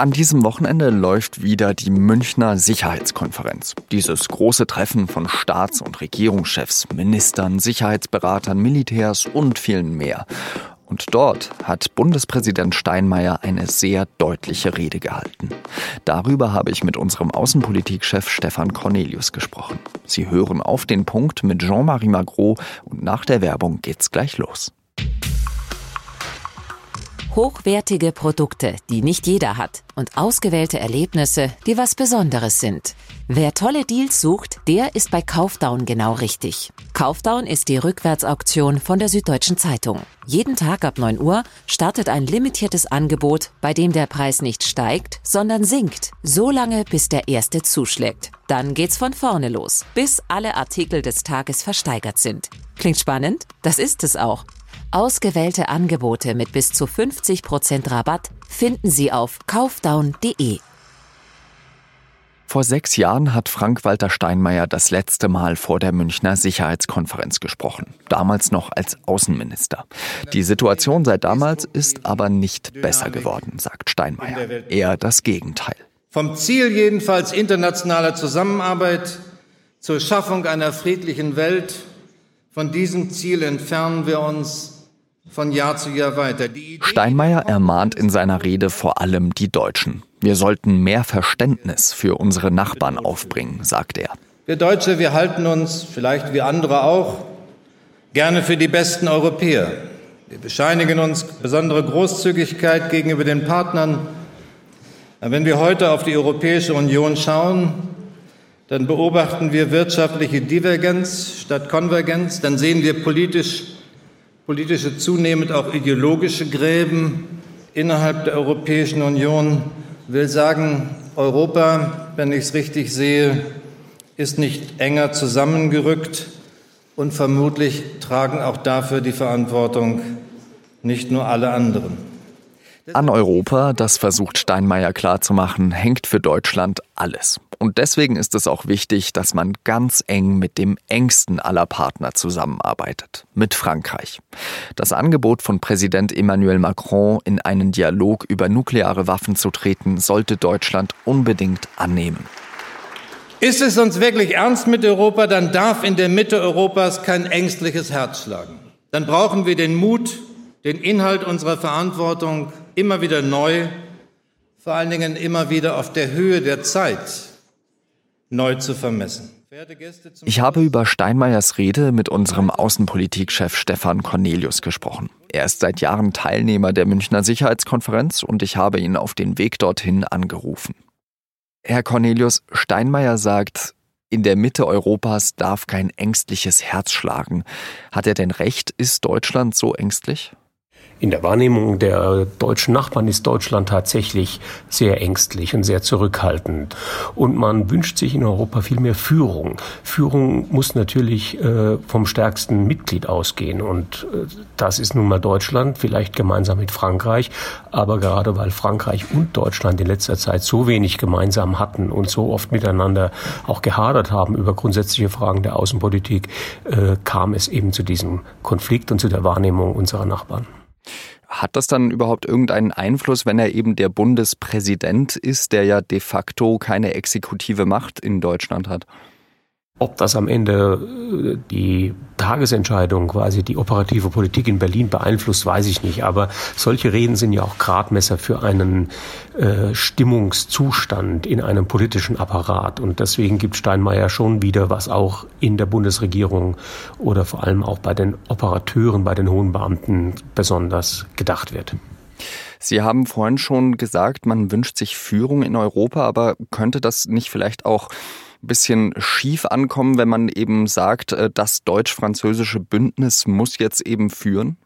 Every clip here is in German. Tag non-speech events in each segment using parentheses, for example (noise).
An diesem Wochenende läuft wieder die Münchner Sicherheitskonferenz. Dieses große Treffen von Staats- und Regierungschefs, Ministern, Sicherheitsberatern, Militärs und vielen mehr. Und dort hat Bundespräsident Steinmeier eine sehr deutliche Rede gehalten. Darüber habe ich mit unserem Außenpolitikchef Stefan Cornelius gesprochen. Sie hören auf den Punkt mit Jean-Marie Magro und nach der Werbung geht's gleich los. Hochwertige Produkte, die nicht jeder hat und ausgewählte Erlebnisse, die was Besonderes sind. Wer tolle Deals sucht, der ist bei Kaufdown genau richtig. Kaufdown ist die Rückwärtsauktion von der Süddeutschen Zeitung. Jeden Tag ab 9 Uhr startet ein limitiertes Angebot, bei dem der Preis nicht steigt, sondern sinkt, so lange bis der erste zuschlägt. Dann geht's von vorne los, bis alle Artikel des Tages versteigert sind. Klingt spannend? Das ist es auch. Ausgewählte Angebote mit bis zu 50% Rabatt finden Sie auf kaufdown.de. Vor sechs Jahren hat Frank-Walter Steinmeier das letzte Mal vor der Münchner Sicherheitskonferenz gesprochen, damals noch als Außenminister. Die Situation seit damals ist aber nicht besser geworden, sagt Steinmeier. Eher das Gegenteil. Vom Ziel jedenfalls internationaler Zusammenarbeit zur Schaffung einer friedlichen Welt, von diesem Ziel entfernen wir uns von Jahr zu Jahr weiter. Steinmeier ermahnt in seiner Rede vor allem die Deutschen. Wir sollten mehr Verständnis für unsere Nachbarn aufbringen, sagt er. Wir Deutsche, wir halten uns, vielleicht wie andere auch, gerne für die besten Europäer. Wir bescheinigen uns besondere Großzügigkeit gegenüber den Partnern. Wenn wir heute auf die Europäische Union schauen, dann beobachten wir wirtschaftliche Divergenz statt Konvergenz, dann sehen wir politisch politische, zunehmend auch ideologische Gräben innerhalb der Europäischen Union. Will sagen, Europa, wenn ich es richtig sehe, ist nicht enger zusammengerückt und vermutlich tragen auch dafür die Verantwortung nicht nur alle anderen. An Europa, das versucht Steinmeier klarzumachen, hängt für Deutschland alles. Und deswegen ist es auch wichtig, dass man ganz eng mit dem engsten aller Partner zusammenarbeitet, mit Frankreich. Das Angebot von Präsident Emmanuel Macron, in einen Dialog über nukleare Waffen zu treten, sollte Deutschland unbedingt annehmen. Ist es uns wirklich ernst mit Europa, dann darf in der Mitte Europas kein ängstliches Herz schlagen. Dann brauchen wir den Mut, den Inhalt unserer Verantwortung immer wieder neu, vor allen Dingen immer wieder auf der Höhe der Zeit neu zu vermessen. Ich habe über Steinmeiers Rede mit unserem Außenpolitikchef Stefan Cornelius gesprochen. Er ist seit Jahren Teilnehmer der Münchner Sicherheitskonferenz und ich habe ihn auf den Weg dorthin angerufen. Herr Cornelius, Steinmeier sagt, in der Mitte Europas darf kein ängstliches Herz schlagen. Hat er denn recht? Ist Deutschland so ängstlich? In der Wahrnehmung der deutschen Nachbarn ist Deutschland tatsächlich sehr ängstlich und sehr zurückhaltend. Und man wünscht sich in Europa viel mehr Führung. Führung muss natürlich äh, vom stärksten Mitglied ausgehen. Und äh, das ist nun mal Deutschland, vielleicht gemeinsam mit Frankreich. Aber gerade weil Frankreich und Deutschland in letzter Zeit so wenig gemeinsam hatten und so oft miteinander auch gehadert haben über grundsätzliche Fragen der Außenpolitik, äh, kam es eben zu diesem Konflikt und zu der Wahrnehmung unserer Nachbarn. Hat das dann überhaupt irgendeinen Einfluss, wenn er eben der Bundespräsident ist, der ja de facto keine exekutive Macht in Deutschland hat? Ob das am Ende äh, die Tagesentscheidung, quasi die operative Politik in Berlin beeinflusst, weiß ich nicht. Aber solche Reden sind ja auch Gradmesser für einen äh, Stimmungszustand in einem politischen Apparat. Und deswegen gibt Steinmeier schon wieder, was auch in der Bundesregierung oder vor allem auch bei den Operateuren, bei den hohen Beamten besonders gedacht wird. Sie haben vorhin schon gesagt, man wünscht sich Führung in Europa, aber könnte das nicht vielleicht auch bisschen schief ankommen, wenn man eben sagt, äh, das deutsch-französische Bündnis muss jetzt eben führen?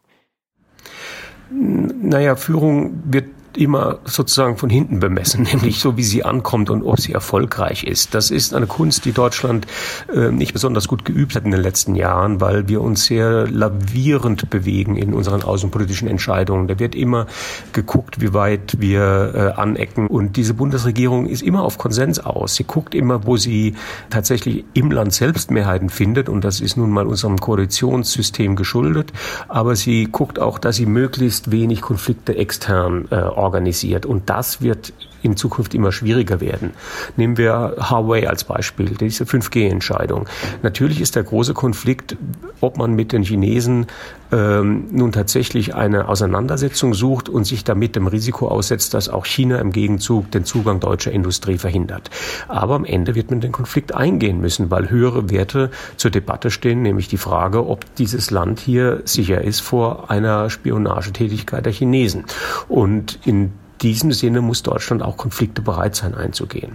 Naja, Führung wird immer sozusagen von hinten bemessen, (laughs) nämlich so, wie sie ankommt und ob sie erfolgreich ist. Das ist eine Kunst, die Deutschland äh, nicht besonders gut geübt hat in den letzten Jahren, weil wir uns sehr lavierend bewegen in unseren außenpolitischen Entscheidungen. Da wird immer geguckt, wie weit wir äh, anecken. Und diese Bundesregierung ist immer auf Konsens aus. Sie guckt immer, wo sie tatsächlich im Land selbst Mehrheiten findet. Und das ist nun mal unserem Koalitionssystem geschuldet. Aber sie guckt auch, dass sie möglichst wenig Konflikte extern äh, organisiert. Und das wird in Zukunft immer schwieriger werden. Nehmen wir Huawei als Beispiel, diese 5G-Entscheidung. Natürlich ist der große Konflikt, ob man mit den Chinesen ähm, nun tatsächlich eine Auseinandersetzung sucht und sich damit dem Risiko aussetzt, dass auch China im Gegenzug den Zugang deutscher Industrie verhindert. Aber am Ende wird man den Konflikt eingehen müssen, weil höhere Werte zur Debatte stehen, nämlich die Frage, ob dieses Land hier sicher ist vor einer Spionagetätigkeit der Chinesen. Und in diesem Sinne muss Deutschland auch Konflikte bereit sein einzugehen.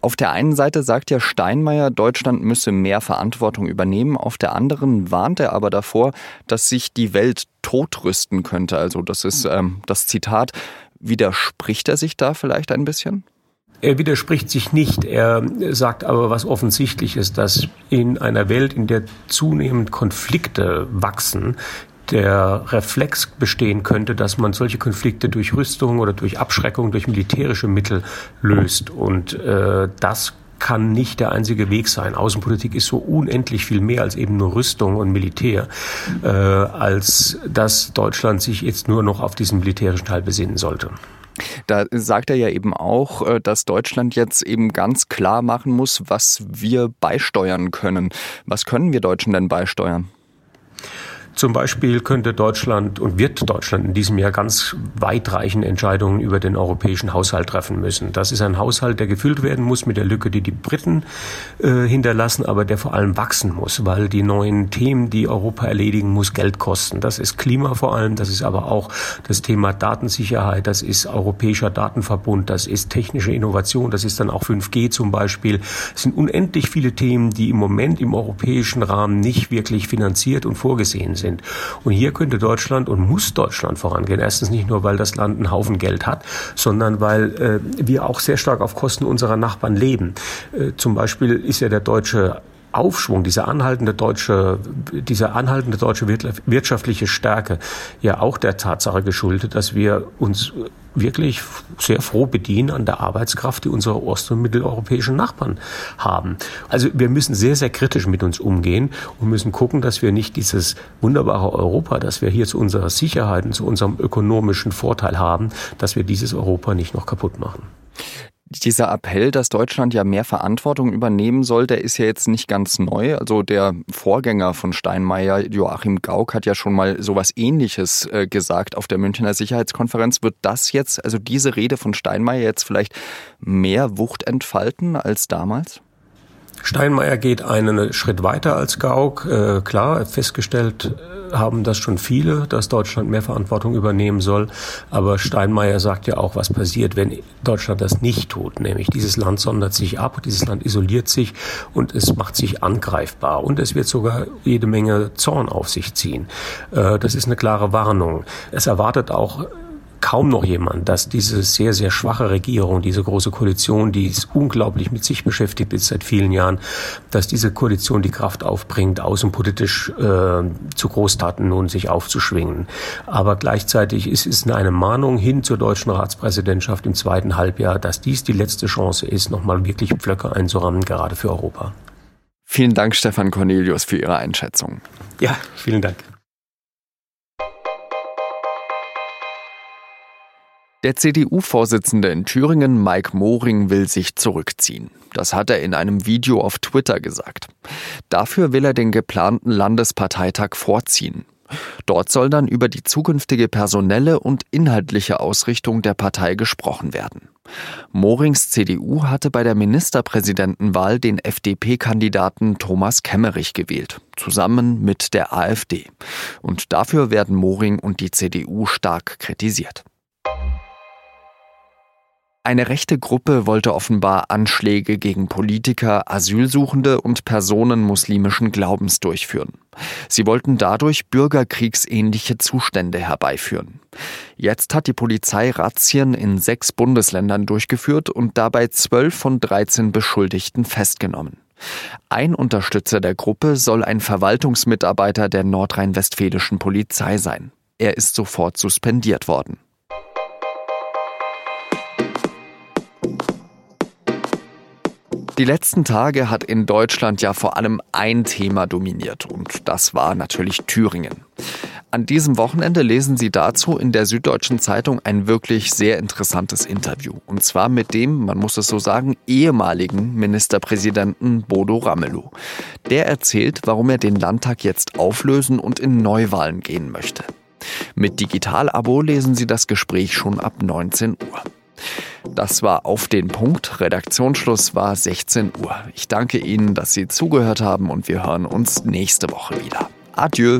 Auf der einen Seite sagt ja Steinmeier, Deutschland müsse mehr Verantwortung übernehmen. Auf der anderen warnt er aber davor, dass sich die Welt totrüsten könnte. Also das ist ähm, das Zitat. Widerspricht er sich da vielleicht ein bisschen? Er widerspricht sich nicht. Er sagt aber was offensichtlich ist, dass in einer Welt, in der zunehmend Konflikte wachsen, der Reflex bestehen könnte, dass man solche Konflikte durch Rüstung oder durch Abschreckung, durch militärische Mittel löst. Und äh, das kann nicht der einzige Weg sein. Außenpolitik ist so unendlich viel mehr als eben nur Rüstung und Militär, äh, als dass Deutschland sich jetzt nur noch auf diesen militärischen Teil besinnen sollte. Da sagt er ja eben auch, äh, dass Deutschland jetzt eben ganz klar machen muss, was wir beisteuern können. Was können wir Deutschen denn beisteuern? Zum Beispiel könnte Deutschland und wird Deutschland in diesem Jahr ganz weitreichende Entscheidungen über den europäischen Haushalt treffen müssen. Das ist ein Haushalt, der gefüllt werden muss mit der Lücke, die die Briten äh, hinterlassen, aber der vor allem wachsen muss, weil die neuen Themen, die Europa erledigen muss, Geld kosten. Das ist Klima vor allem, das ist aber auch das Thema Datensicherheit, das ist europäischer Datenverbund, das ist technische Innovation, das ist dann auch 5G zum Beispiel. Es sind unendlich viele Themen, die im Moment im europäischen Rahmen nicht wirklich finanziert und vorgesehen sind sind. Und hier könnte Deutschland und muss Deutschland vorangehen. Erstens nicht nur, weil das Land einen Haufen Geld hat, sondern weil äh, wir auch sehr stark auf Kosten unserer Nachbarn leben. Äh, zum Beispiel ist ja der deutsche Aufschwung, diese anhaltende deutsche, diese anhaltende deutsche wirtschaftliche Stärke ja auch der Tatsache geschuldet, dass wir uns wirklich sehr froh bedienen an der Arbeitskraft, die unsere ost- und mitteleuropäischen Nachbarn haben. Also wir müssen sehr, sehr kritisch mit uns umgehen und müssen gucken, dass wir nicht dieses wunderbare Europa, das wir hier zu unserer Sicherheit und zu unserem ökonomischen Vorteil haben, dass wir dieses Europa nicht noch kaputt machen dieser Appell, dass Deutschland ja mehr Verantwortung übernehmen soll, der ist ja jetzt nicht ganz neu. Also der Vorgänger von Steinmeier, Joachim Gauck, hat ja schon mal sowas ähnliches äh, gesagt auf der Münchner Sicherheitskonferenz. Wird das jetzt, also diese Rede von Steinmeier jetzt vielleicht mehr Wucht entfalten als damals? Steinmeier geht einen Schritt weiter als Gauck. Äh, klar, festgestellt äh, haben das schon viele, dass Deutschland mehr Verantwortung übernehmen soll. Aber Steinmeier sagt ja auch, was passiert, wenn Deutschland das nicht tut. Nämlich dieses Land sondert sich ab, dieses Land isoliert sich und es macht sich angreifbar. Und es wird sogar jede Menge Zorn auf sich ziehen. Äh, das ist eine klare Warnung. Es erwartet auch kaum noch jemand, dass diese sehr, sehr schwache Regierung, diese große Koalition, die ist unglaublich mit sich beschäftigt ist seit vielen Jahren, dass diese Koalition die Kraft aufbringt, außenpolitisch äh, zu Großtaten nun sich aufzuschwingen. Aber gleichzeitig ist es eine Mahnung hin zur deutschen Ratspräsidentschaft im zweiten Halbjahr, dass dies die letzte Chance ist, nochmal wirklich Pflöcke einzurammen, gerade für Europa. Vielen Dank, Stefan Cornelius, für Ihre Einschätzung. Ja, vielen Dank. Der CDU-Vorsitzende in Thüringen, Mike Moring, will sich zurückziehen. Das hat er in einem Video auf Twitter gesagt. Dafür will er den geplanten Landesparteitag vorziehen. Dort soll dann über die zukünftige personelle und inhaltliche Ausrichtung der Partei gesprochen werden. Morings CDU hatte bei der Ministerpräsidentenwahl den FDP-Kandidaten Thomas Kemmerich gewählt, zusammen mit der AfD. Und dafür werden Moring und die CDU stark kritisiert. Eine rechte Gruppe wollte offenbar Anschläge gegen Politiker, Asylsuchende und Personen muslimischen Glaubens durchführen. Sie wollten dadurch bürgerkriegsähnliche Zustände herbeiführen. Jetzt hat die Polizei Razzien in sechs Bundesländern durchgeführt und dabei zwölf von 13 Beschuldigten festgenommen. Ein Unterstützer der Gruppe soll ein Verwaltungsmitarbeiter der nordrhein-westfälischen Polizei sein. Er ist sofort suspendiert worden. Die letzten Tage hat in Deutschland ja vor allem ein Thema dominiert und das war natürlich Thüringen. An diesem Wochenende lesen Sie dazu in der Süddeutschen Zeitung ein wirklich sehr interessantes Interview. Und zwar mit dem, man muss es so sagen, ehemaligen Ministerpräsidenten Bodo Ramelow. Der erzählt, warum er den Landtag jetzt auflösen und in Neuwahlen gehen möchte. Mit Digital-Abo lesen Sie das Gespräch schon ab 19 Uhr. Das war auf den Punkt. Redaktionsschluss war 16 Uhr. Ich danke Ihnen, dass Sie zugehört haben und wir hören uns nächste Woche wieder. Adieu.